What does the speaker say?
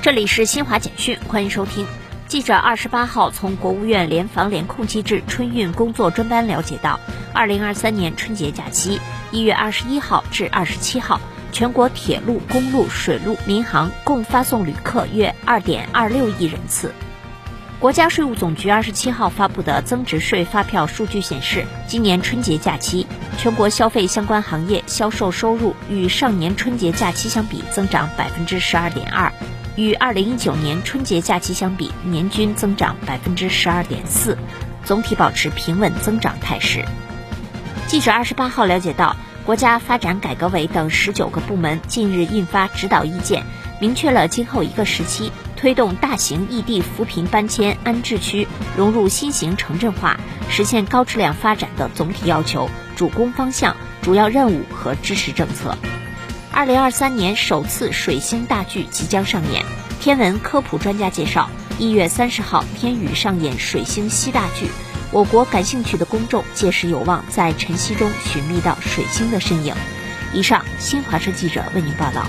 这里是新华简讯，欢迎收听。记者二十八号从国务院联防联控机制春运工作专班了解到，二零二三年春节假期一月二十一号至二十七号，全国铁路、公路、水路、民航共发送旅客约二点二六亿人次。国家税务总局二十七号发布的增值税发票数据显示，今年春节假期，全国消费相关行业销售收入与上年春节假期相比增长百分之十二点二，与二零一九年春节假期相比年均增长百分之十二点四，总体保持平稳增长态势。记者二十八号了解到，国家发展改革委等十九个部门近日印发指导意见，明确了今后一个时期。推动大型异地扶贫搬迁安置区融入新型城镇化，实现高质量发展的总体要求、主攻方向、主要任务和支持政策。二零二三年首次水星大剧即将上演。天文科普专家介绍，一月三十号天宇上演水星西大剧，我国感兴趣的公众届时有望在晨曦中寻觅到水星的身影。以上，新华社记者为您报道。